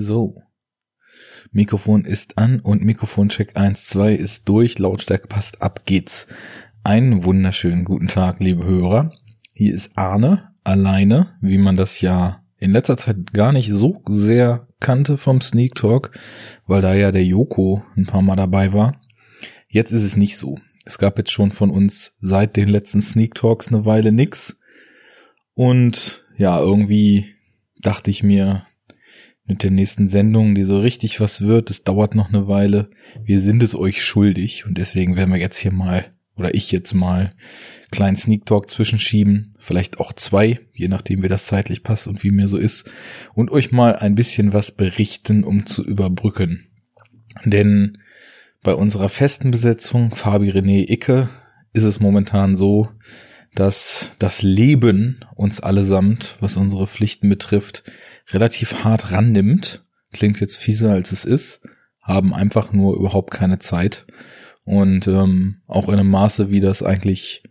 So. Mikrofon ist an und Mikrofoncheck 1, 2 ist durch. Lautstärke passt. Ab geht's. Einen wunderschönen guten Tag, liebe Hörer. Hier ist Arne alleine, wie man das ja in letzter Zeit gar nicht so sehr kannte vom Sneak Talk, weil da ja der Joko ein paar Mal dabei war. Jetzt ist es nicht so. Es gab jetzt schon von uns seit den letzten Sneak Talks eine Weile nix. Und ja, irgendwie dachte ich mir, mit der nächsten Sendung, die so richtig was wird, es dauert noch eine Weile. Wir sind es euch schuldig und deswegen werden wir jetzt hier mal, oder ich jetzt mal, kleinen Sneak Talk zwischenschieben, vielleicht auch zwei, je nachdem wie das zeitlich passt und wie mir so ist, und euch mal ein bisschen was berichten, um zu überbrücken. Denn bei unserer festen Besetzung, Fabi René Icke, ist es momentan so, dass das Leben uns allesamt, was unsere Pflichten betrifft, relativ hart rannimmt. Klingt jetzt fieser als es ist, haben einfach nur überhaupt keine Zeit. Und ähm, auch in einem Maße, wie das eigentlich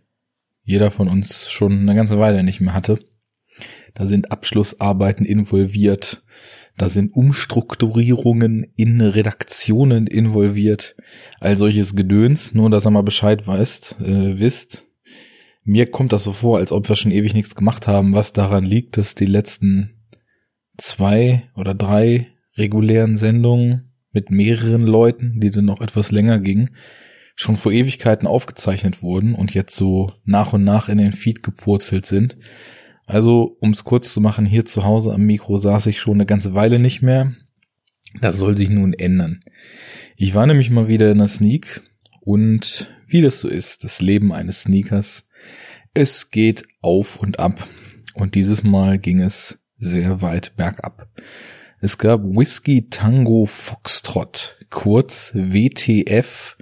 jeder von uns schon eine ganze Weile nicht mehr hatte. Da sind Abschlussarbeiten involviert, da sind Umstrukturierungen in Redaktionen involviert, all solches Gedöns, nur dass er mal Bescheid weißt, äh, wisst. Mir kommt das so vor, als ob wir schon ewig nichts gemacht haben, was daran liegt, dass die letzten zwei oder drei regulären Sendungen mit mehreren Leuten, die dann noch etwas länger gingen, schon vor Ewigkeiten aufgezeichnet wurden und jetzt so nach und nach in den Feed gepurzelt sind. Also, um es kurz zu machen, hier zu Hause am Mikro saß ich schon eine ganze Weile nicht mehr. Das soll sich nun ändern. Ich war nämlich mal wieder in der Sneak und wie das so ist, das Leben eines Sneakers, es geht auf und ab. Und dieses Mal ging es sehr weit bergab. Es gab Whiskey Tango Foxtrot, kurz WTF,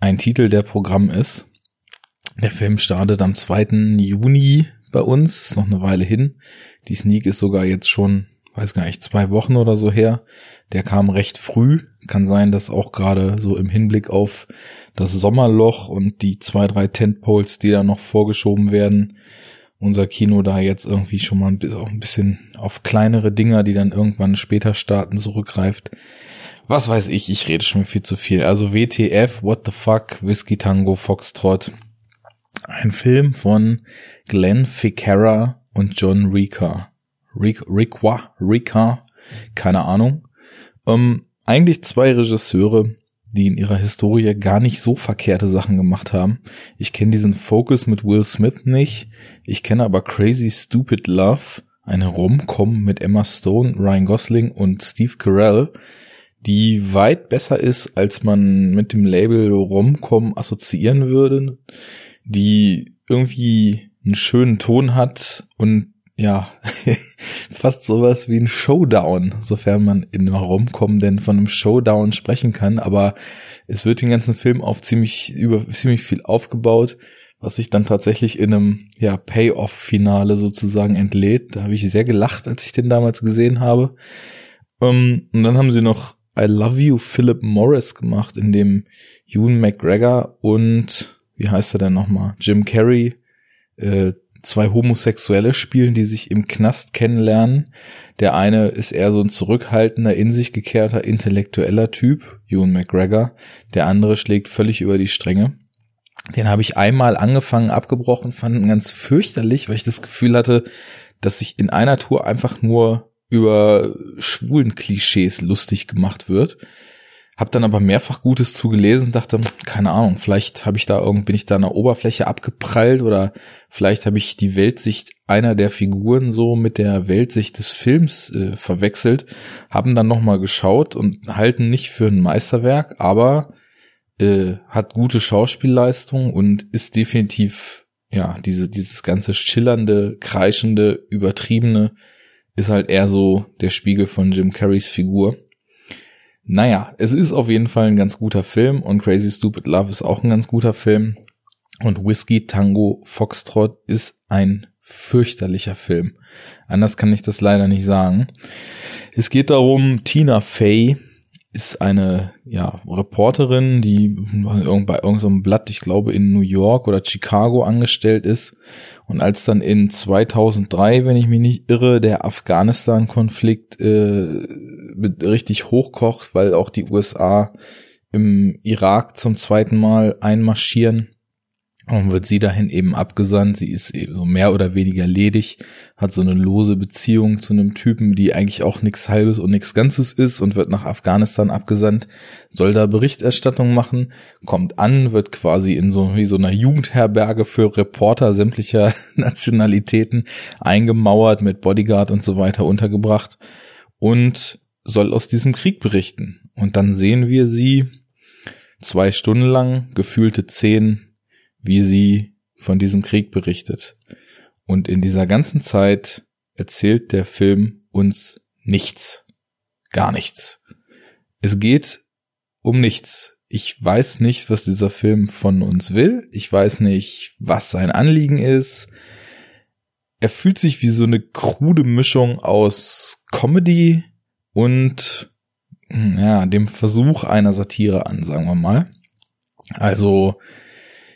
ein Titel, der Programm ist. Der Film startet am 2. Juni bei uns, ist noch eine Weile hin. Die Sneak ist sogar jetzt schon, weiß gar nicht, zwei Wochen oder so her. Der kam recht früh. Kann sein, dass auch gerade so im Hinblick auf das Sommerloch und die zwei, drei Tentpoles, die da noch vorgeschoben werden, unser Kino da jetzt irgendwie schon mal ein bisschen auf kleinere Dinger, die dann irgendwann später starten, zurückgreift. Was weiß ich, ich rede schon viel zu viel. Also WTF, What the Fuck, Whiskey Tango, Foxtrot. Ein Film von Glenn Ficarra und John Rika. Rikwa, Rika, keine Ahnung. Ähm, eigentlich zwei Regisseure, die in ihrer Historie gar nicht so verkehrte Sachen gemacht haben. Ich kenne diesen Focus mit Will Smith nicht. Ich kenne aber Crazy Stupid Love, eine Rom-Com mit Emma Stone, Ryan Gosling und Steve Carell, die weit besser ist, als man mit dem Label Rom-Com assoziieren würde, die irgendwie einen schönen Ton hat und ja, fast sowas wie ein Showdown, sofern man in Romcom denn von einem Showdown sprechen kann, aber es wird den ganzen Film auf ziemlich, über ziemlich viel aufgebaut, was sich dann tatsächlich in einem, ja, Payoff-Finale sozusagen entlädt. Da habe ich sehr gelacht, als ich den damals gesehen habe. Um, ähm, und dann haben sie noch I Love You Philip Morris gemacht, in dem Ewan McGregor und, wie heißt er denn nochmal, Jim Carrey, äh, zwei Homosexuelle spielen, die sich im Knast kennenlernen. Der eine ist eher so ein zurückhaltender, in sich gekehrter, intellektueller Typ, Ewan McGregor. Der andere schlägt völlig über die Stränge. Den habe ich einmal angefangen, abgebrochen, fand ihn ganz fürchterlich, weil ich das Gefühl hatte, dass sich in einer Tour einfach nur über schwulen Klischees lustig gemacht wird. Hab dann aber mehrfach Gutes zugelesen, dachte, keine Ahnung, vielleicht habe ich da irgend bin ich da an der Oberfläche abgeprallt oder vielleicht habe ich die Weltsicht einer der Figuren so mit der Weltsicht des Films äh, verwechselt, haben dann nochmal geschaut und halten nicht für ein Meisterwerk, aber äh, hat gute Schauspielleistung und ist definitiv ja diese dieses ganze schillernde, kreischende, übertriebene ist halt eher so der Spiegel von Jim Carreys Figur naja, es ist auf jeden Fall ein ganz guter Film und Crazy Stupid Love ist auch ein ganz guter Film. Und Whiskey Tango Foxtrot ist ein fürchterlicher Film. Anders kann ich das leider nicht sagen. Es geht darum, Tina Fey ist eine ja, Reporterin, die bei irgendeinem Blatt, ich glaube in New York oder Chicago angestellt ist. Und als dann in 2003, wenn ich mich nicht irre, der Afghanistan-Konflikt äh, richtig hochkocht, weil auch die USA im Irak zum zweiten Mal einmarschieren. Und wird sie dahin eben abgesandt. Sie ist eben so mehr oder weniger ledig, hat so eine lose Beziehung zu einem Typen, die eigentlich auch nichts Halbes und nichts Ganzes ist und wird nach Afghanistan abgesandt, soll da Berichterstattung machen, kommt an, wird quasi in so wie so einer Jugendherberge für Reporter sämtlicher Nationalitäten eingemauert, mit Bodyguard und so weiter untergebracht und soll aus diesem Krieg berichten. Und dann sehen wir sie zwei Stunden lang, gefühlte zehn wie sie von diesem Krieg berichtet. Und in dieser ganzen Zeit erzählt der Film uns nichts. Gar nichts. Es geht um nichts. Ich weiß nicht, was dieser Film von uns will. Ich weiß nicht, was sein Anliegen ist. Er fühlt sich wie so eine krude Mischung aus Comedy und hm, ja, dem Versuch einer Satire an, sagen wir mal. Also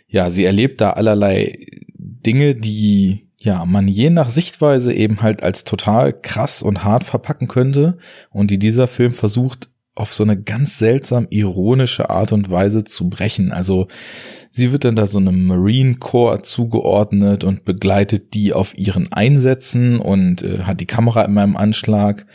ja, sie erlebt da allerlei Dinge, die ja man je nach Sichtweise eben halt als total krass und hart verpacken könnte und die dieser Film versucht auf so eine ganz seltsam ironische Art und Weise zu brechen. Also sie wird dann da so einem Marine Corps zugeordnet und begleitet die auf ihren Einsätzen und äh, hat die Kamera in meinem Anschlag.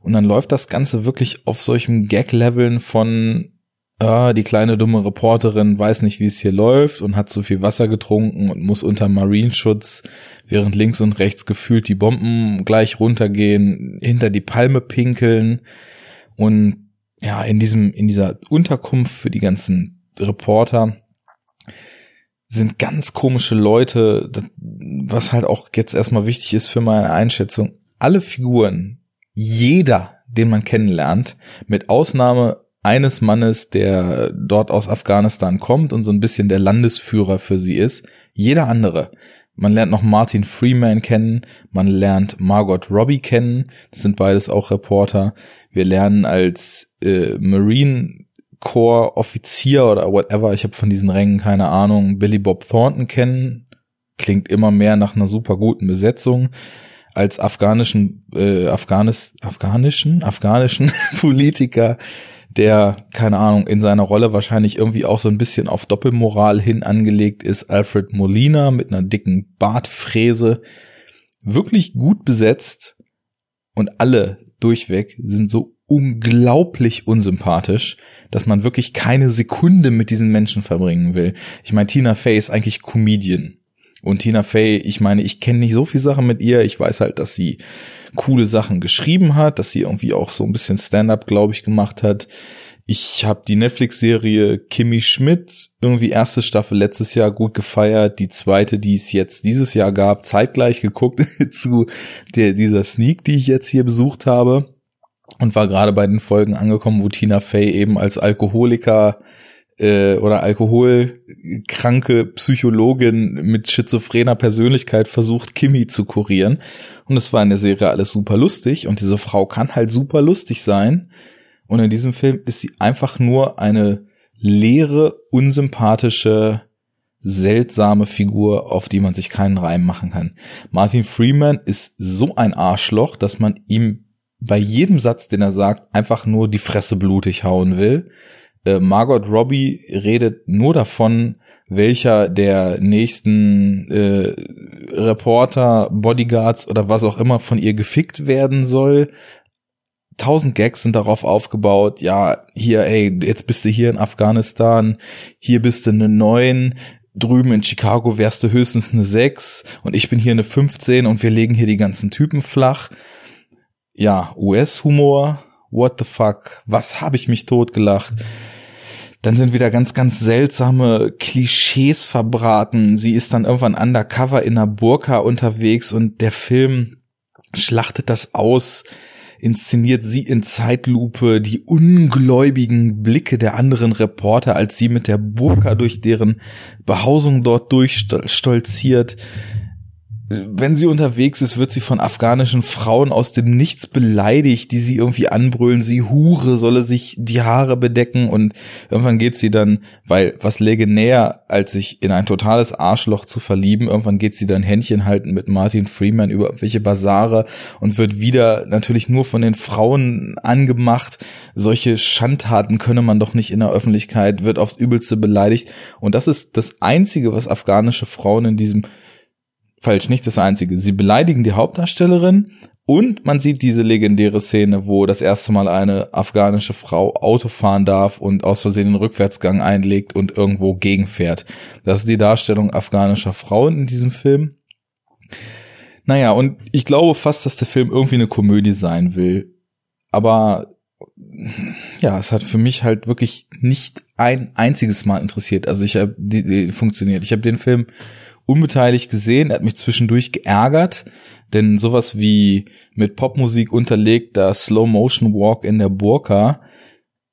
Und dann läuft das Ganze wirklich auf solchen Gag-Leveln von ah, die kleine dumme Reporterin weiß nicht, wie es hier läuft und hat zu viel Wasser getrunken und muss unter Marineschutz, während links und rechts gefühlt die Bomben gleich runtergehen, hinter die Palme pinkeln und ja, in diesem, in dieser Unterkunft für die ganzen Reporter sind ganz komische Leute, was halt auch jetzt erstmal wichtig ist für meine Einschätzung. Alle Figuren, jeder, den man kennenlernt, mit Ausnahme eines Mannes, der dort aus Afghanistan kommt und so ein bisschen der Landesführer für sie ist. Jeder andere. Man lernt noch Martin Freeman kennen, man lernt Margot Robbie kennen, das sind beides auch Reporter. Wir lernen als äh, Marine Corps Offizier oder whatever, ich habe von diesen Rängen keine Ahnung, Billy Bob Thornton kennen, klingt immer mehr nach einer super guten Besetzung als afghanischen äh, Afghanis, afghanischen afghanischen Politiker der, keine Ahnung, in seiner Rolle wahrscheinlich irgendwie auch so ein bisschen auf Doppelmoral hin angelegt ist, Alfred Molina mit einer dicken Bartfräse. Wirklich gut besetzt und alle durchweg sind so unglaublich unsympathisch, dass man wirklich keine Sekunde mit diesen Menschen verbringen will. Ich meine, Tina Fey ist eigentlich Comedian. Und Tina Fey, ich meine, ich kenne nicht so viel Sachen mit ihr. Ich weiß halt, dass sie coole Sachen geschrieben hat, dass sie irgendwie auch so ein bisschen Stand-up, glaube ich, gemacht hat. Ich habe die Netflix-Serie Kimmy Schmidt, irgendwie erste Staffel letztes Jahr gut gefeiert, die zweite, die es jetzt dieses Jahr gab, zeitgleich geguckt zu der, dieser Sneak, die ich jetzt hier besucht habe und war gerade bei den Folgen angekommen, wo Tina Fey eben als Alkoholiker äh, oder alkoholkranke Psychologin mit schizophrener Persönlichkeit versucht, Kimmy zu kurieren. Und es war in der Serie alles super lustig und diese Frau kann halt super lustig sein. Und in diesem Film ist sie einfach nur eine leere, unsympathische, seltsame Figur, auf die man sich keinen Reim machen kann. Martin Freeman ist so ein Arschloch, dass man ihm bei jedem Satz, den er sagt, einfach nur die Fresse blutig hauen will. Äh, Margot Robbie redet nur davon, welcher der nächsten äh, Reporter, Bodyguards oder was auch immer von ihr gefickt werden soll. Tausend Gags sind darauf aufgebaut. Ja, hier, ey, jetzt bist du hier in Afghanistan, hier bist du eine neun, drüben in Chicago wärst du höchstens eine sechs und ich bin hier eine 15 und wir legen hier die ganzen Typen flach. Ja, US-Humor, what the fuck, was habe ich mich totgelacht. Dann sind wieder ganz, ganz seltsame Klischees verbraten. Sie ist dann irgendwann undercover in einer Burka unterwegs und der Film schlachtet das aus, inszeniert sie in Zeitlupe die ungläubigen Blicke der anderen Reporter, als sie mit der Burka durch deren Behausung dort durchstolziert. Wenn sie unterwegs ist, wird sie von afghanischen Frauen aus dem Nichts beleidigt, die sie irgendwie anbrüllen, sie Hure, solle sich die Haare bedecken und irgendwann geht sie dann, weil was läge näher, als sich in ein totales Arschloch zu verlieben, irgendwann geht sie dann Händchen halten mit Martin Freeman über welche Basare und wird wieder natürlich nur von den Frauen angemacht. Solche Schandtaten könne man doch nicht in der Öffentlichkeit, wird aufs Übelste beleidigt und das ist das einzige, was afghanische Frauen in diesem falsch, nicht das einzige. Sie beleidigen die Hauptdarstellerin und man sieht diese legendäre Szene, wo das erste Mal eine afghanische Frau Auto fahren darf und aus Versehen den Rückwärtsgang einlegt und irgendwo gegenfährt. Das ist die Darstellung afghanischer Frauen in diesem Film. Naja, und ich glaube fast, dass der Film irgendwie eine Komödie sein will. Aber ja, es hat für mich halt wirklich nicht ein einziges Mal interessiert. Also ich habe die, die funktioniert. Ich habe den Film unbeteiligt gesehen. Er hat mich zwischendurch geärgert, denn sowas wie mit Popmusik unterlegter Slow Motion Walk in der Burka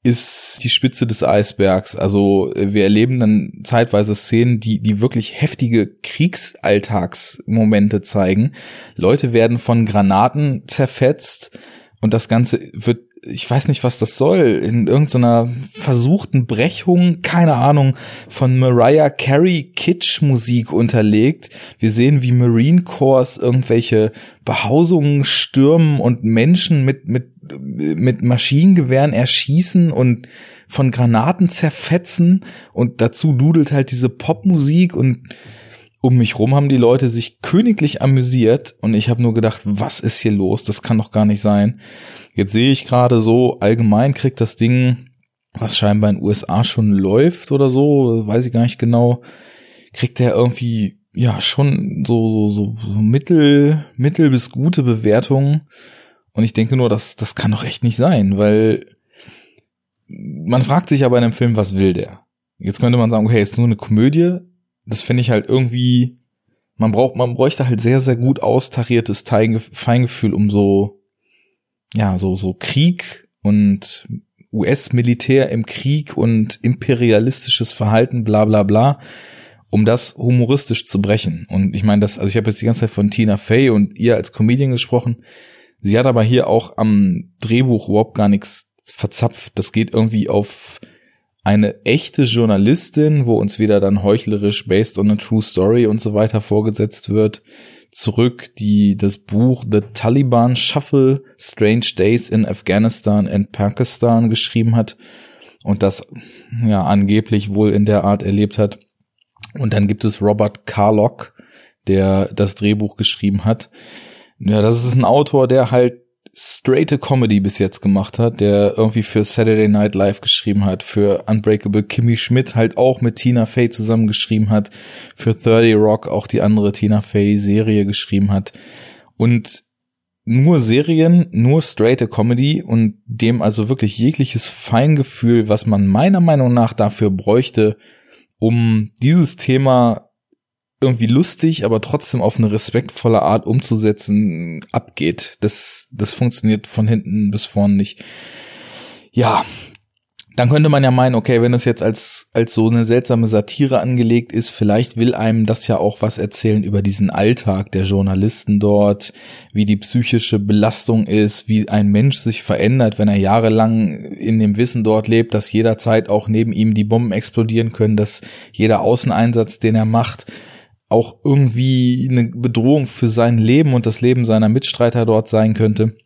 ist die Spitze des Eisbergs. Also wir erleben dann zeitweise Szenen, die, die wirklich heftige Kriegsalltagsmomente zeigen. Leute werden von Granaten zerfetzt und das Ganze wird ich weiß nicht, was das soll, in irgendeiner versuchten Brechung, keine Ahnung, von Mariah Carey Kitsch-Musik unterlegt. Wir sehen, wie Marine Corps irgendwelche Behausungen stürmen und Menschen mit, mit, mit Maschinengewehren erschießen und von Granaten zerfetzen und dazu dudelt halt diese Popmusik und um mich rum haben die Leute sich königlich amüsiert und ich habe nur gedacht, was ist hier los? Das kann doch gar nicht sein. Jetzt sehe ich gerade so, allgemein kriegt das Ding, was scheinbar in den USA schon läuft oder so, weiß ich gar nicht genau, kriegt er irgendwie ja schon so, so, so mittel, mittel bis gute Bewertungen. Und ich denke nur, das, das kann doch echt nicht sein, weil man fragt sich ja bei einem Film, was will der? Jetzt könnte man sagen, okay, ist nur eine Komödie, das finde ich halt irgendwie, man braucht, man bräuchte halt sehr, sehr gut austariertes Feingefühl, um so, ja, so, so Krieg und US-Militär im Krieg und imperialistisches Verhalten, bla, bla, bla, um das humoristisch zu brechen. Und ich meine, das, also ich habe jetzt die ganze Zeit von Tina Fey und ihr als Comedian gesprochen. Sie hat aber hier auch am Drehbuch überhaupt gar nichts verzapft. Das geht irgendwie auf eine echte Journalistin, wo uns wieder dann heuchlerisch based on a true story und so weiter vorgesetzt wird, zurück, die das Buch The Taliban Shuffle Strange Days in Afghanistan and Pakistan geschrieben hat und das ja angeblich wohl in der Art erlebt hat. Und dann gibt es Robert Carlock, der das Drehbuch geschrieben hat. Ja, das ist ein Autor, der halt straighte Comedy bis jetzt gemacht hat, der irgendwie für Saturday Night Live geschrieben hat, für Unbreakable Kimmy Schmidt halt auch mit Tina Fey zusammengeschrieben hat, für 30 Rock auch die andere Tina Fey Serie geschrieben hat. Und nur Serien, nur straighte Comedy und dem also wirklich jegliches Feingefühl, was man meiner Meinung nach dafür bräuchte, um dieses Thema irgendwie lustig, aber trotzdem auf eine respektvolle Art umzusetzen, abgeht. Das, das funktioniert von hinten bis vorn nicht. Ja, dann könnte man ja meinen, okay, wenn es jetzt als, als so eine seltsame Satire angelegt ist, vielleicht will einem das ja auch was erzählen über diesen Alltag der Journalisten dort, wie die psychische Belastung ist, wie ein Mensch sich verändert, wenn er jahrelang in dem Wissen dort lebt, dass jederzeit auch neben ihm die Bomben explodieren können, dass jeder Außeneinsatz, den er macht, auch irgendwie eine Bedrohung für sein Leben und das Leben seiner Mitstreiter dort sein könnte.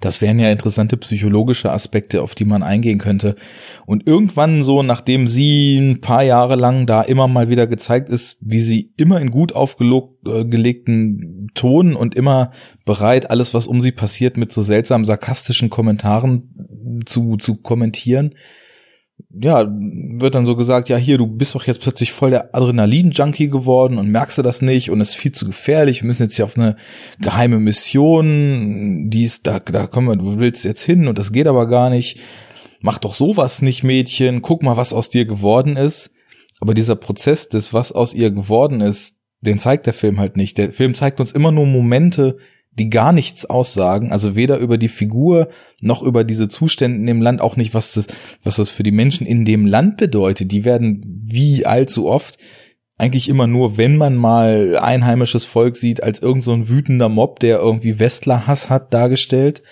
Das wären ja interessante psychologische Aspekte, auf die man eingehen könnte. Und irgendwann so, nachdem sie ein paar Jahre lang da immer mal wieder gezeigt ist, wie sie immer in gut aufgelegten äh, Ton und immer bereit, alles, was um sie passiert, mit so seltsam sarkastischen Kommentaren zu, zu kommentieren, ja, wird dann so gesagt, ja, hier, du bist doch jetzt plötzlich voll der Adrenalin-Junkie geworden und merkst du das nicht und es ist viel zu gefährlich, wir müssen jetzt hier auf eine geheime Mission, die ist, da, da kommen wir, du willst jetzt hin und das geht aber gar nicht. Mach doch sowas nicht, Mädchen, guck mal, was aus dir geworden ist. Aber dieser Prozess des, was aus ihr geworden ist, den zeigt der Film halt nicht. Der Film zeigt uns immer nur Momente, die gar nichts aussagen, also weder über die Figur noch über diese Zustände in dem Land, auch nicht, was das, was das für die Menschen in dem Land bedeutet. Die werden wie allzu oft eigentlich immer nur, wenn man mal einheimisches Volk sieht, als irgend so ein wütender Mob, der irgendwie Westler-Hass hat, dargestellt.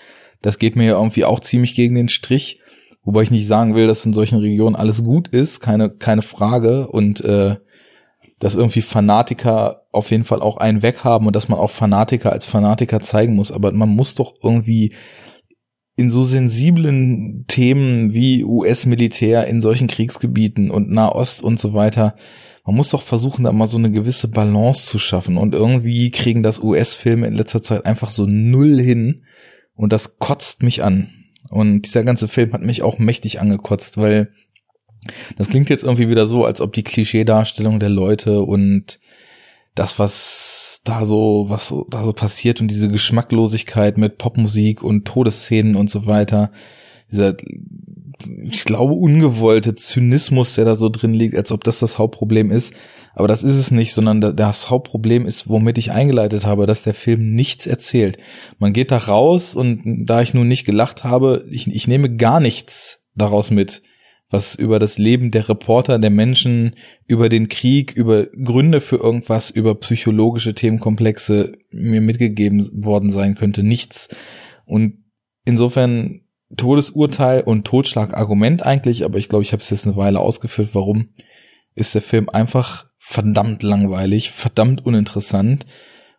Das geht mir ja irgendwie auch ziemlich gegen den Strich. Wobei ich nicht sagen will, dass in solchen Regionen alles gut ist, keine, keine Frage. Und äh, dass irgendwie Fanatiker auf jeden Fall auch einen weghaben und dass man auch Fanatiker als Fanatiker zeigen muss. Aber man muss doch irgendwie in so sensiblen Themen wie US-Militär in solchen Kriegsgebieten und Nahost und so weiter, man muss doch versuchen, da mal so eine gewisse Balance zu schaffen. Und irgendwie kriegen das US-Filme in letzter Zeit einfach so null hin. Und das kotzt mich an. Und dieser ganze Film hat mich auch mächtig angekotzt, weil das klingt jetzt irgendwie wieder so, als ob die Klischeedarstellung der Leute und das, was da so, was da so passiert und diese Geschmacklosigkeit mit Popmusik und Todesszenen und so weiter, dieser, ich glaube, ungewollte Zynismus, der da so drin liegt, als ob das das Hauptproblem ist. Aber das ist es nicht, sondern das Hauptproblem ist, womit ich eingeleitet habe, dass der Film nichts erzählt. Man geht da raus und da ich nun nicht gelacht habe, ich, ich nehme gar nichts daraus mit was über das Leben der Reporter, der Menschen, über den Krieg, über Gründe für irgendwas, über psychologische Themenkomplexe mir mitgegeben worden sein könnte. Nichts. Und insofern Todesurteil und Totschlagargument eigentlich, aber ich glaube, ich habe es jetzt eine Weile ausgeführt, warum ist der Film einfach verdammt langweilig, verdammt uninteressant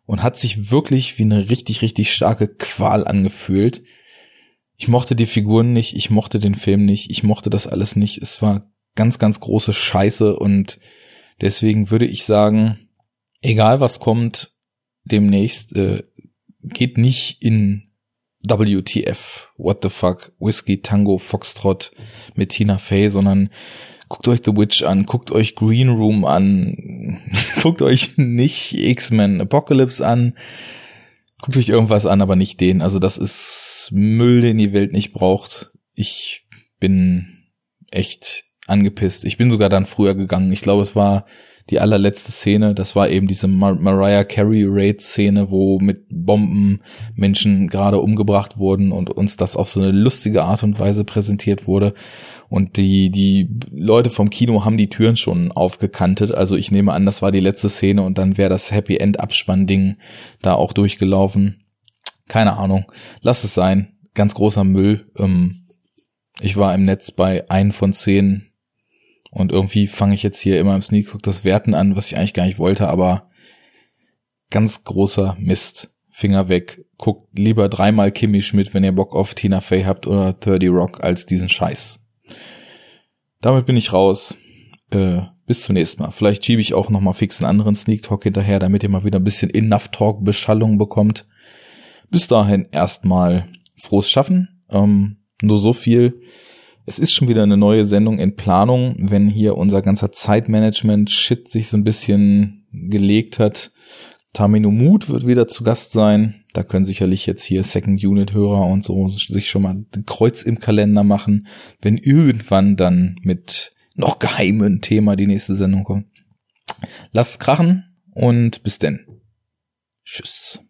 und hat sich wirklich wie eine richtig, richtig starke Qual angefühlt ich mochte die Figuren nicht, ich mochte den Film nicht, ich mochte das alles nicht. Es war ganz, ganz große Scheiße und deswegen würde ich sagen, egal was kommt, demnächst äh, geht nicht in WTF, What the fuck, Whiskey Tango Foxtrot mit Tina Fey, sondern guckt euch The Witch an, guckt euch Green Room an, guckt euch nicht X-Men Apocalypse an, guckt euch irgendwas an, aber nicht den. Also das ist Müll, den die Welt nicht braucht. Ich bin echt angepisst. Ich bin sogar dann früher gegangen. Ich glaube, es war die allerletzte Szene. Das war eben diese Mar Mariah Carey Raid Szene, wo mit Bomben Menschen gerade umgebracht wurden und uns das auf so eine lustige Art und Weise präsentiert wurde. Und die, die Leute vom Kino haben die Türen schon aufgekantet. Also ich nehme an, das war die letzte Szene und dann wäre das Happy End Abspann-Ding da auch durchgelaufen. Keine Ahnung. Lass es sein. Ganz großer Müll. Ähm, ich war im Netz bei ein von zehn und irgendwie fange ich jetzt hier immer im Sneak das Werten an, was ich eigentlich gar nicht wollte, aber ganz großer Mist. Finger weg. Guckt lieber dreimal Kimmy Schmidt, wenn ihr Bock auf Tina Fey habt oder 30 Rock als diesen Scheiß. Damit bin ich raus. Äh, bis zum nächsten Mal. Vielleicht schiebe ich auch noch mal fix einen anderen Sneak Talk hinterher, damit ihr mal wieder ein bisschen Enough Talk Beschallung bekommt. Bis dahin erstmal frohes Schaffen. Ähm, nur so viel. Es ist schon wieder eine neue Sendung in Planung, wenn hier unser ganzer Zeitmanagement-Shit sich so ein bisschen gelegt hat. Tamino Mut wird wieder zu Gast sein. Da können sicherlich jetzt hier Second Unit Hörer und so sich schon mal ein Kreuz im Kalender machen, wenn irgendwann dann mit noch geheimen Thema die nächste Sendung kommt. Lasst krachen und bis denn. Tschüss.